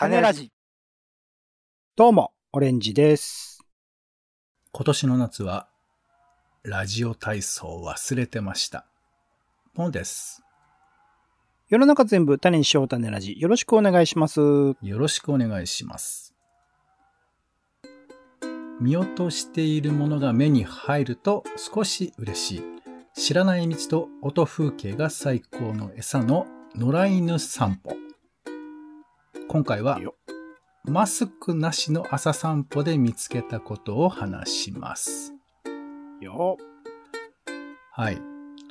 種ラジ。どうも、オレンジです。今年の夏は、ラジオ体操忘れてました。ポンです。世の中全部種にしよう種ラジ。よろしくお願いします。よろしくお願いします。見落としているものが目に入ると少し嬉しい。知らない道と音風景が最高の餌の野良犬散歩。今回はマスクなしの朝散歩で見つけたことを話します。よはい。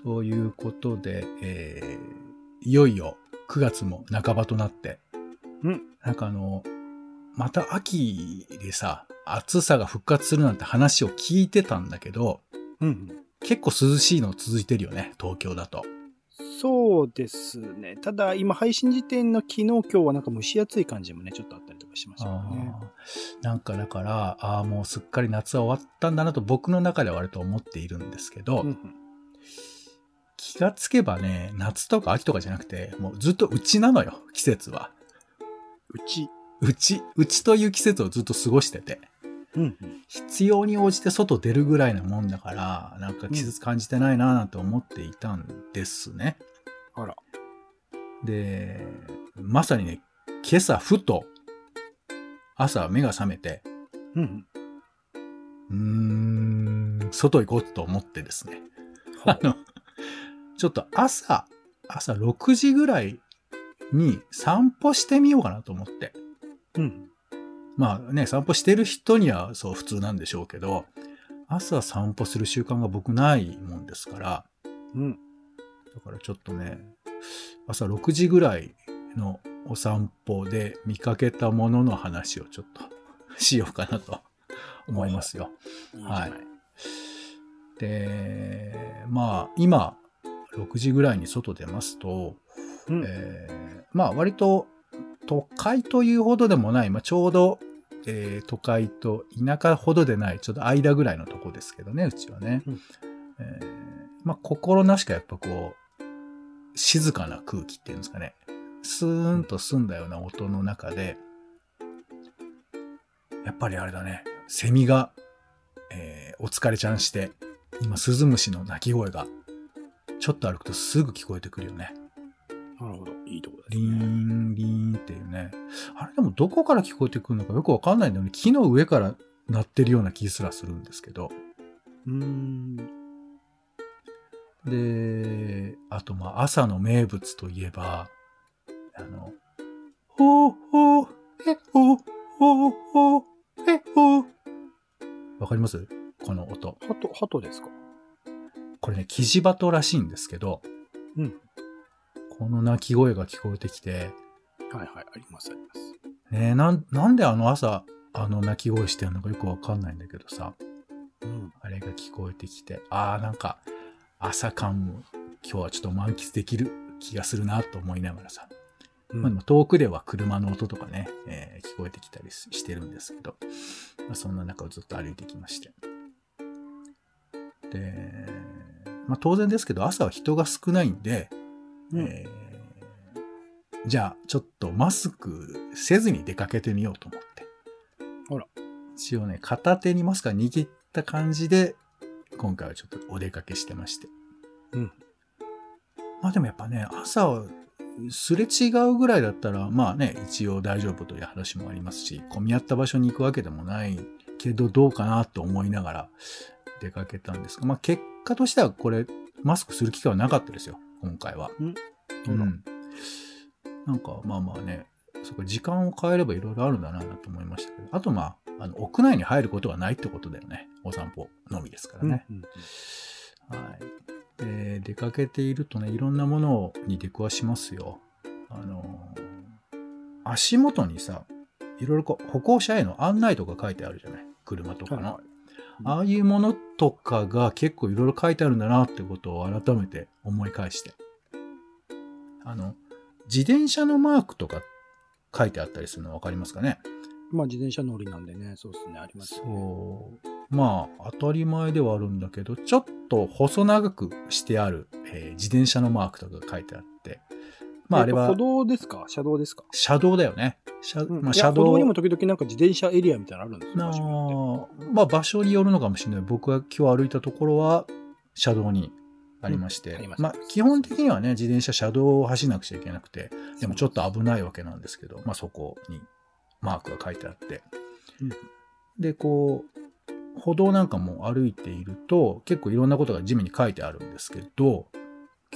ということで、えーいよいよ9月も半ばとなって、うん。なんかあの、また秋でさ、暑さが復活するなんて話を聞いてたんだけど、うん。結構涼しいの続いてるよね、東京だと。そうですね。ただ、今、配信時点の昨日、今日はなんか蒸し暑い感じもね、ちょっとあったりとかしましたよね。なんかだから、ああ、もうすっかり夏は終わったんだなと僕の中では割と思っているんですけど、うんうん気がつけばね、夏とか秋とかじゃなくて、もうずっとうちなのよ、季節は。うち。うち、うちという季節をずっと過ごしてて、うんうん。必要に応じて外出るぐらいなもんだから、なんか季節感じてないなぁなんて思っていたんですね。あら。で、まさにね、今朝ふと、朝目が覚めて、うんうーん、外行こうと思ってですね。あの、ちょっと朝、朝6時ぐらいに散歩してみようかなと思って。うん。うん。まあね、散歩してる人にはそう普通なんでしょうけど、朝散歩する習慣が僕ないもんですから、うん。だからちょっとね、朝6時ぐらいのお散歩で見かけたものの話をちょっとしようかなと思いますよ。いい。で、まあ今、6時ぐらいに外出ますと、うん。えーまあ割と都会というほどでもない、まあ、ちょうど、えー都会と田舎ほどでない、ちょっと間ぐらいのとこですけどね、うちはね。うんえーまあ心なしかやっぱこう、静かな空気っていうんですかね。スーンと澄んだような音の中で、やっぱりあれだね、セミが、えーお疲れちゃんして、今、スズムシの鳴き声が、ちょっと歩くとすぐ聞こえてくるよね。なるほど。いいとこですリ。ン、リーンっていうね。あれでもどこから聞こえてくるのかよくわかんないんだよね。木の上から鳴ってるような気すらするんですけど。うーん。で、あとまあ朝の名物といえば、あの、ほーほー、えほーほーほー、えほー。わかります？この音。鳩、鳩ですか？これね、キジバトらしいんですけど、うん。この鳴き声が聞こえてきて、はいはい。ありますあります。ねえ、なん、なんであの朝、あの鳴き声してるのかよくわかんないんだけどさ、うん。あれが聞こえてきて、ああ、なんか、朝感も今日はちょっと満喫できる気がするなと思いながらさ、うんまあ、でも遠くでは車の音とかね、えー聞こえてきたりししてるんですけど、まあ、そんな中をずっと歩いてきまして。で、まあ当然ですけど朝は人が少ないんで、うんえーじゃあちょっとマスクせずに出かけてみようと思って。あら。一応ね、片手にマスクが握った感じで、今回はちょっとお出かけしてまして。うん。まあでもやっぱね、朝はすれ違うぐらいだったら、まあね、一応大丈夫という話もありますし、混み合った場所に行くわけでもないけど、どうかなと思いながら出かけたんですが、まあ結果としてはこれ、マスクする機会はなかったですよ、今回は。うんうん。なんか、まあまあね、そこ時間を変えればいろいろあるんだなと思いましたけど、あとまあ、あの、屋内に入ることはないってことだよね。お散歩のみですからね。うん。はい。で、出かけているとね、いろんなものに出くわしますよ。あのー足元にさ、いろいろこう、歩行者への案内とか書いてあるじゃない？車とかの。はいはいああいうものとかが結構いろいろ書いてあるんだなってことを改めて思い返して。あの、自転車のマークとか書いてあったりするの分かりますかね？まあ自転車乗りなんでね、そうですね、ありますよね。そう。まあ、当たり前ではあるんだけど、ちょっと細長くしてある、えー自転車のマークとかが書いてあって、まああれはえっと歩、道ですか？車道ですか？車道だよね。車うんまあ、いや歩道車道にも時々なんか自転車エリアみたいなのあるんですよ。な場所によってあまあ場所によるのかもしれない。僕が今日歩いたところは車道にありまして。うんあまあ基本的にはね、自転車車道を走らなくちゃいけなくて、でもちょっと危ないわけなんですけど、まあそこにマークが書いてあって。うんで、こう、歩道なんかも歩いていると、結構いろんなことが地面に書いてあるんですけど、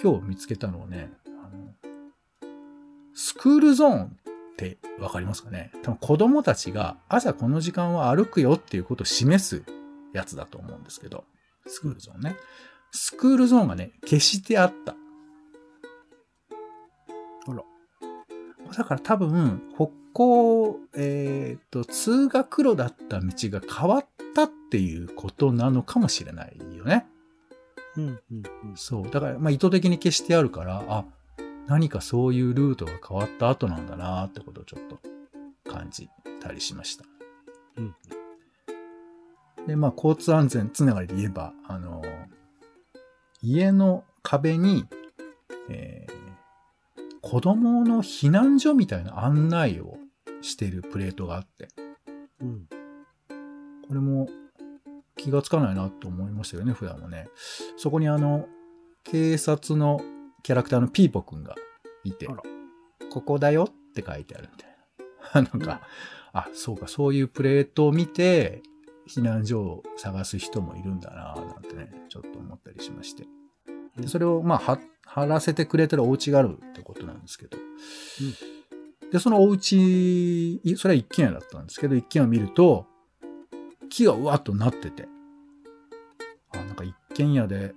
今日見つけたのはね、あのスクールゾーンってわかりますかね？多分子供たちが朝この時間は歩くよっていうことを示すやつだと思うんですけど、スクールゾーンね。スクールゾーンがね、消してあった。だから多分、歩行、えっ、と、通学路だった道が変わったっていうことなのかもしれないよね。うんうんうんそう。だから、まあ、意図的に消してあるから、あ、何かそういうルートが変わった後なんだなってことをちょっと感じたりしました。うんで、まあ、交通安全つながりで言えば、あの、家の壁に、えー子供の避難所みたいな案内をしているプレートがあって、うんこれも気がつかないなと思いましたよね、普段もね。そこにあの、警察のキャラクターのピーポくんがいてここだよって書いてあるみたいな。なんか、あ、そうか、そういうプレートを見て、避難所を探す人もいるんだなぁなんてね、ちょっと思ったりしまして。でそれを、まあ、は、貼らせてくれてるお家があるってことなんですけど。で、そのお家、いそれは一軒家だったんですけど、一軒家を見ると、木がうわっとなってて、あ、なんか一軒家で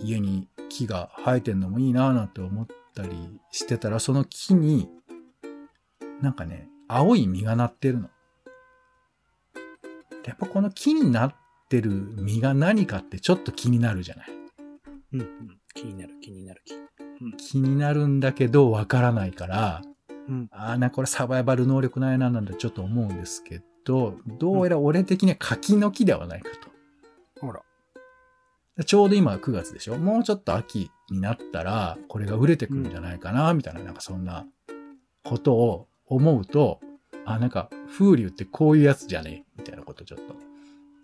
家に木が生えてんのもいいなぁなんて思ったりしてたら、その木に、なんかね、青い実がなってるの。でやっぱこの木になってる実が何かってちょっと気になるじゃない。うんうん気になる気になる気。気になるんだけどわからないから、うんああ、な、これサバイバル能力ないななんてちょっと思うんですけど、どうやら俺的には柿の木ではないかと。ほら。ちょうど今9月でしょ？もうちょっと秋になったら、これが売れてくるんじゃないかな、みたいな、なんかそんなことを思うと、あ、なんか風流ってこういうやつじゃね？みたいなことちょっ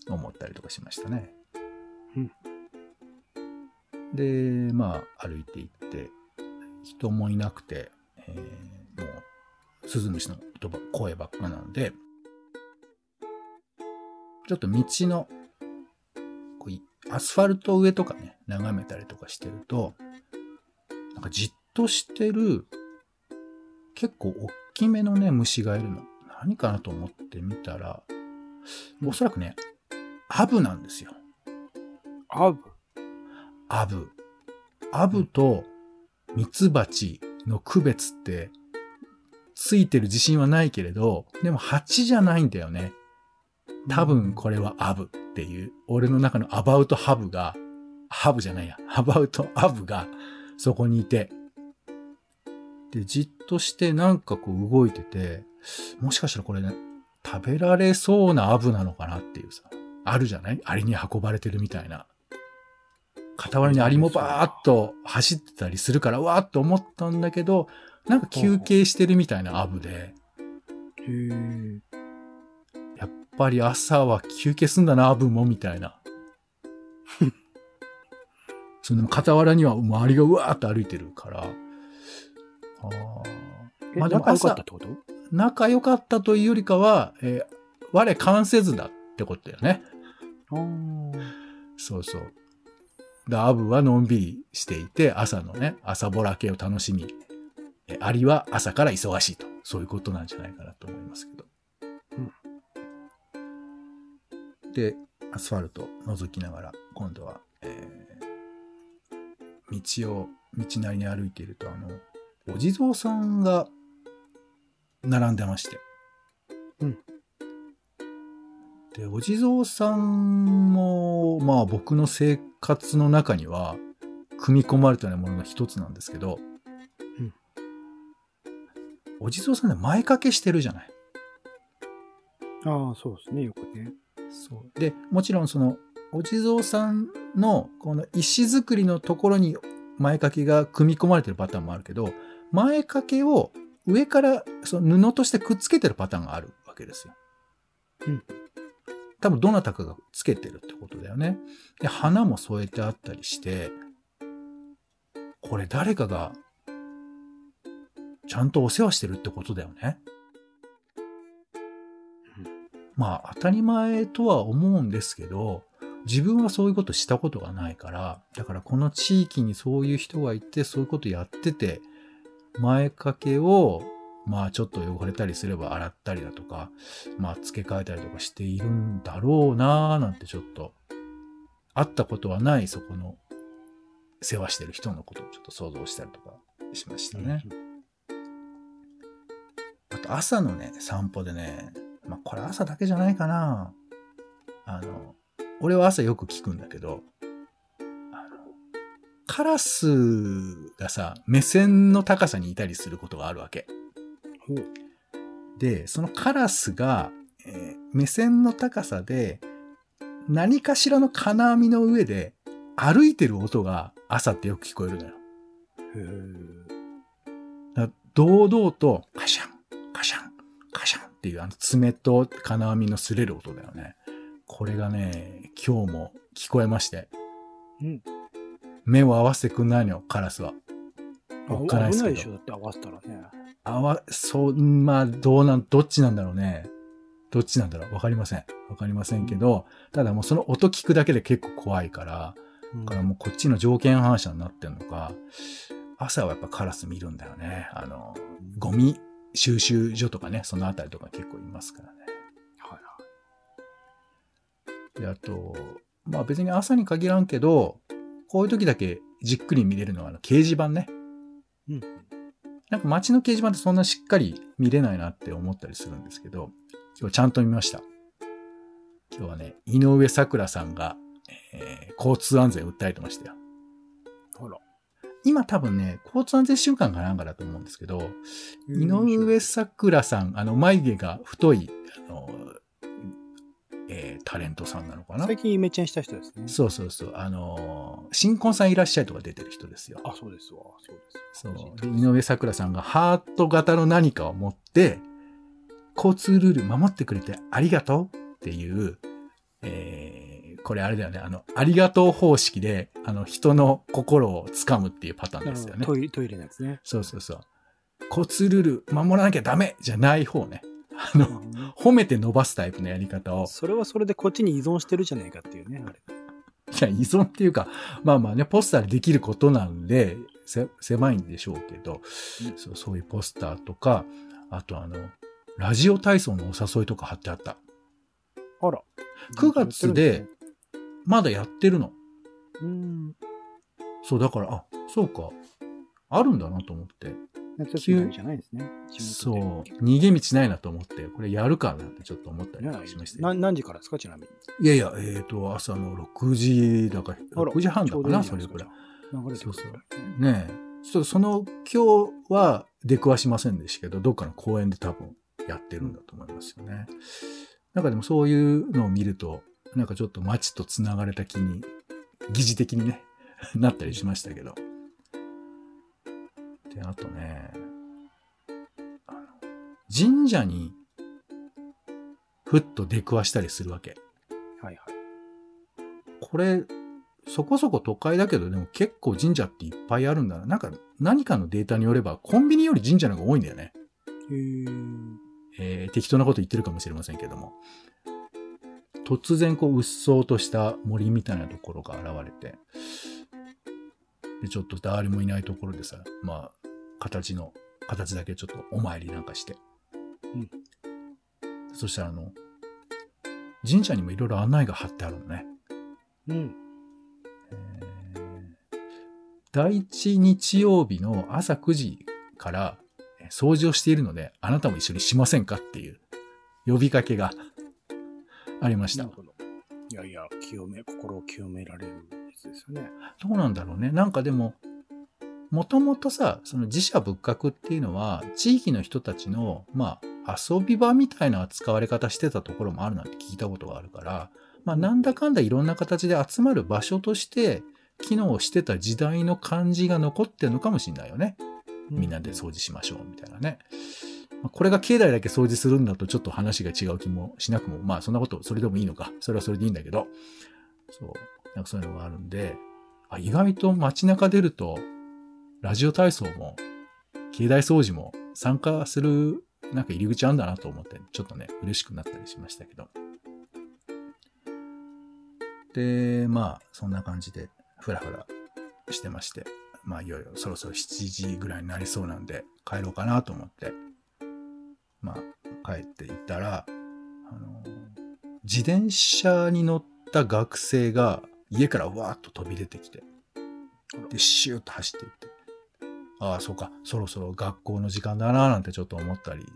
と思ったりとかしましたね。うんで、まあ歩いていって、人もいなくて、えーもう、スズムシの声ばっかなんで、ちょっと道の、こういアスファルト上とかね、眺めたりとかしてると、なんかじっとしてる、結構大きめのね、虫がいるの。何かなと思ってみたら、おそらくね、アブなんですよ。アブ？アブ。アブとミツバチの区別って、ついてる自信はないけれど、でも蜂じゃないんだよね。多分これはアブっていう、俺の中のアバウトハブが、ハブじゃないや、アバウトアブがそこにいて、で、じっとしてなんかこう動いてて、もしかしたらこれね、食べられそうなアブなのかなっていうさ、あるじゃない？アリに運ばれてるみたいな。傍らにアリもバーっと走ってたりするから、うわーっと思ったんだけど、なんか休憩してるみたいなアブで、へえ。やっぱり朝は休憩すんだな、アブも、みたいな。その傍らには周りがうわーっと歩いてるから。あーえまあでも仲良か朝ったってこと？仲良かったというよりかは、えー我関せずだってことだよね。そうそう。で、アブはのんびりしていて、朝のね、朝ぼら系を楽しみ、えアリは朝から忙しいと。そういうことなんじゃないかなと思いますけど。で、アスファルト覗きながら、今度は、えー道を、道なりに歩いていると、あの、お地蔵さんが並んでまして。うんで、お地蔵さんも、まあ僕の生活の中には、組み込まれたようなものの一つなんですけど、うんお地蔵さんで前掛けしてるじゃない。ああ、そうですね、よくね。そう。で、もちろんその、お地蔵さんの、この石造りのところに前掛けが組み込まれてるパターンもあるけど、前掛けを上からその布としてくっつけてるパターンがあるわけですよ。うん。多分どなたかがつけてるってことだよね。で、花も添えてあったりして、これ誰かがちゃんとお世話してるってことだよね。まあ当たり前とは思うんですけど、自分はそういうことしたことがないから、だからこの地域にそういう人がいて、そういうことやってて、前掛けを、まあちょっと汚れたりすれば洗ったりだとか、まあ付け替えたりとかしているんだろうなぁなんてちょっと、会ったことはないそこの世話してる人のことをちょっと想像したりとかしましたね。あと朝のね、散歩でね、まあこれ朝だけじゃないかな。あの、俺は朝よく聞くんだけど、カラスがさ、目線の高さにいたりすることがあるわけ。で、そのカラスが、えー目線の高さで、何かしらの金網の上で歩いてる音が朝ってよく聞こえるのよ。へー堂々と、カシャン、カシャン、カシャンっていうあの爪と金網の擦れる音だよね。これがね、今日も聞こえまして、うん。目を合わせてくんないのよ、カラスは。おっかないですけど危ないでしょ、だって合わせたらね。あわ、そう、まあ、どうなん、どっちなんだろうね。どっちなんだろうわかりません。わかりませんけど、ただもうその音聞くだけで結構怖いから、うんだからもうこっちの条件反射になってんのか、朝はやっぱカラス見るんだよね。あの、ゴミ収集所とかね、そのあたりとか結構いますからね。はいはで、あと、まあ別に朝に限らんけど、こういう時だけじっくり見れるのはあの掲示板ね。い。うん。なんか街の掲示板ってそんなしっかり見れないなって思ったりするんですけど、今日ちゃんと見ました。今日はね、井上桜さんが、えー交通安全を訴えてましたよ。ほら。今多分ね、交通安全週間かなんかだと思うんですけど、井上桜さん、あの、眉毛が太い、あの、えータレントさんなのかな？最近イメチェンした人ですね。そうそうそう。あのー新婚さんいらっしゃいとか出てる人ですよ。あ、そうですわ。そうです。そう。で、井上桜さんがハート型の何かを持って、交通ルール守ってくれてありがとうっていう、えーこれあれだよね。あの、ありがとう方式で、あの、人の心をつかむっていうパターンですよね。トイレ、トイレのやつね。そうそうそう。交通ルール守らなきゃダメじゃない方ね。あの、うん褒めて伸ばすタイプのやり方を、それはそれでこっちに依存してるじゃないかっていうね、あれ。いや、依存っていうか、まあまあね、ポスターでできることなんで、せ狭いんでしょうけど、うんそうそういうポスターとか、あとあの、ラジオ体操のお誘いとか貼ってあった。あら。9月で、まだやってるの。うん。そう、だから、あ、そうか。あるんだなと思って。夏休みじゃないですね。そう、逃げ道ないなと思って、これやるかなってちょっと思ったりしました。何時からですか、ちなみに。いやいや、えっ、と、朝の6時だから、あら6時半だかな、いいそれくらい。流れてくるそうからねねえ。そうその、今日は出くわしませんでしたけど、どっかの公園で多分やってるんだと思いますよね。なんかでもそういうのを見ると、なんかちょっと街と繋がれた気に、疑似的にね、なったりしましたけど。で、あとね、あの神社に、ふっと出くわしたりするわけ。はいはい。これ、そこそこ都会だけど、でも結構神社っていっぱいあるんだな。なんか、何かのデータによれば、コンビニより神社の方が多いんだよね。へーえー適当なこと言ってるかもしれませんけども。突然、こう、うっそうとした森みたいなところが現れて、で、ちょっと誰もいないところでさ、まあ、形の、形だけちょっとお参りなんかして。うんそしたら、あの、神社にもいろいろ案内が貼ってあるのね。うん。えー第一日曜日の朝9時からえー掃除をしているので、あなたも一緒にしませんかっていう呼びかけがありました。いやいや、清め、心を清められるやつですよね。どうなんだろうね。なんかでも、もともとさ、その自社仏閣っていうのは、地域の人たちの、まあ、遊び場みたいな扱われ方してたところもあるなんて聞いたことがあるから、まあ、なんだかんだいろんな形で集まる場所として、機能してた時代の感じが残ってるのかもしれないよね。みんなで掃除しましょうみたいなね。これが境内だけ掃除するんだとちょっと話が違う気もしなくも、まあそんなこと、それでもいいのか。それはそれでいいんだけど、そう、なんかそういうのがあるんで、あ意外と街中出ると、ラジオ体操も、境内掃除も参加する、なんか入り口あんだなと思って、ちょっとね、嬉しくなったりしましたけど。で、まあ、そんな感じで、ふらふらしてまして、まあ、いよいよそろそろ7時ぐらいになりそうなんで、帰ろうかなと思って、まあ、帰っていたら、あの、自転車に乗った学生が家からわーっと飛び出てきて、で、シューッと走っていって、ああ、そうか、そろそろ学校の時間だななんてちょっと思ったり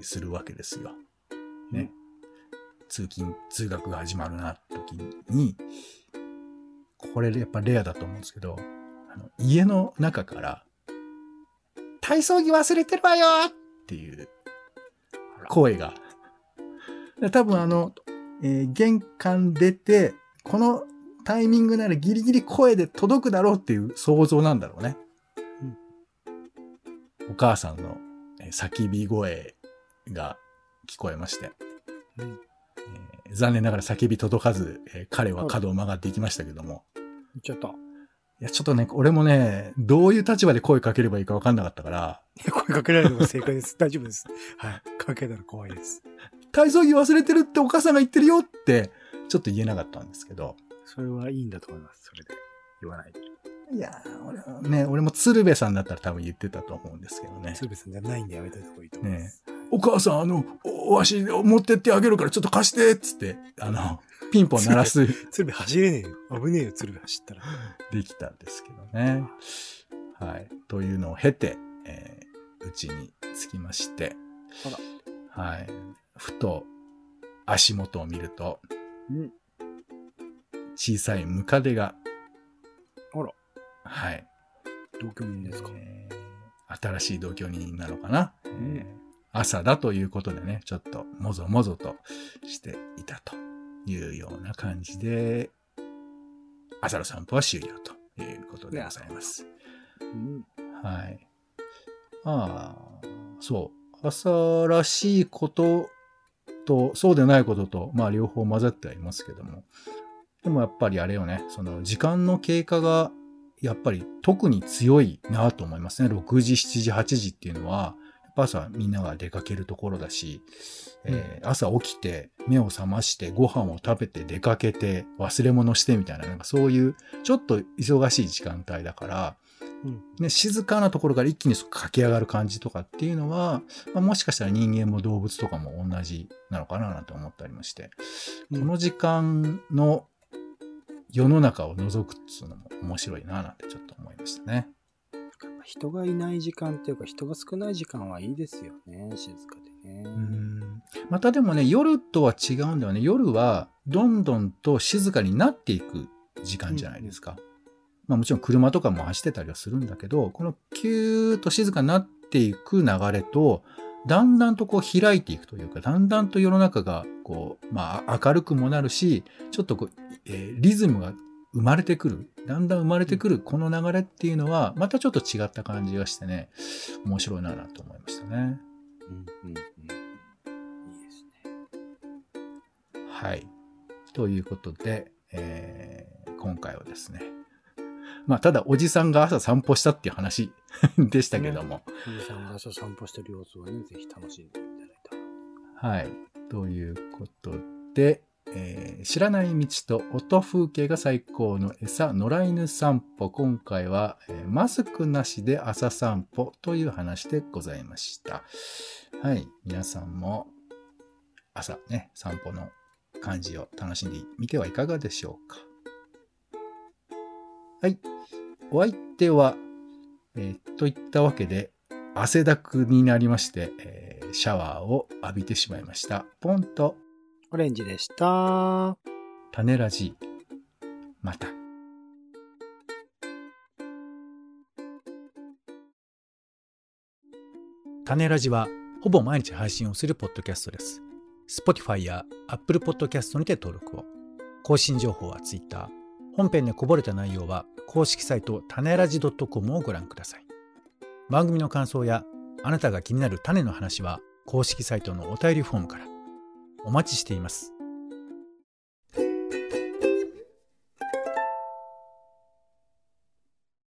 するわけですよ。ね。通勤、通学が始まるな、時に、これやっぱレアだと思うんですけど、あの家の中から、体操着忘れてるわよっていう声が。で多分あの、えー玄関出て、このタイミングならギリギリ声で届くだろうっていう想像なんだろうね。お母さんのえー叫び声が聞こえまして、うんえー残念ながら叫び届かず、えー彼は角を曲がっていきましたけども、言っちゃった。いや、ちょっとね、俺もね、どういう立場で声かければいいか分かんなかったから、声かけられるのが正解です。大丈夫です。はい。かけたら怖いです。体操着忘れてるってお母さんが言ってるよって、ちょっと言えなかったんですけど、それはいいんだと思います。それで。言わないで。いやー、俺はね、俺も鶴瓶さんだったら多分言ってたと思うんですけどね。鶴瓶さんじゃないんでやめた方がいいと思います。お母さん、あの、おわし持ってってあげるからちょっと貸してっつって、あの、ピンポン鳴らす、鶴瓶走れねえよ。危ねえよ、鶴瓶走ったら。できたんですけどね。はい。というのを経て、えーうちに着きまして、あら。はい。ふと足元を見ると、うん。小さいムカデが、あら。はい。同居人ですか？えー新しい同居人なのかな、んえー朝だということでね、ちょっともぞもぞとしていたというような感じで、朝の散歩は終了ということでございます。うん。はい。ああ、そう。朝らしいことと、そうでないことと、まあ両方混ざってはいますけども。でもやっぱりあれよね、その時間の経過が、やっぱり特に強いなと思いますね。6時、7時、8時っていうのは、やっぱ朝みんなが出かけるところだし、えー朝起きて、目を覚まして、ご飯を食べて、出かけて、忘れ物してみたいな、なんかそういう、ちょっと忙しい時間帯だから、うん。ね、静かなところから一気に駆け上がる感じとかっていうのは、まあ、もしかしたら人間も動物とかも同じなのかななんて思ったりもして、うんこの時間の世の中を覗くっていうのも面白いななんてちょっと思いましたね。人がいない時間っていうか、人が少ない時間はいいですよね。静かでね。うんまたでもね、夜とは違うんだよね。夜はどんどんと静かになっていく時間じゃないですか。まあもちろん車とかも走ってたりはするんだけど、このキューッと静かになっていく流れと、だんだんとこう開いていくというか、だんだんと世の中がこう、まあ明るくもなるし、ちょっとこう、えーリズムが生まれてくる。だんだん生まれてくるこの流れっていうのは、またちょっと違った感じがしてね、面白いななんて思いましたね。うんうんうん。いいですね。はい。ということで、えー今回はですね、まあ、ただおじさんが朝散歩したっていう話 でしたけども、おじさんが朝散歩してる様子はね、ぜひ楽しんでいただいたら。はい。ということで、えー知らない道と音風景が最高の餌、野良犬散歩。今回は、えーマスクなしで朝散歩という話でございました。はい。皆さんも朝ね、散歩の感じを楽しんでみてはいかがでしょうか。はい。お相手は、えーといったわけで、汗だくになりまして、えーシャワーを浴びてしまいました。ポンとオレンジでした。種ラジ。また。種ラジはほぼ毎日配信をするポッドキャストです。Spotify や Apple Podcast にて登録を。更新情報は Twitter。本編でこぼれた内容は公式サイト種ラジ .com をご覧ください。番組の感想やあなたが気になる種の話は公式サイトのお便りフォームからお待ちしています。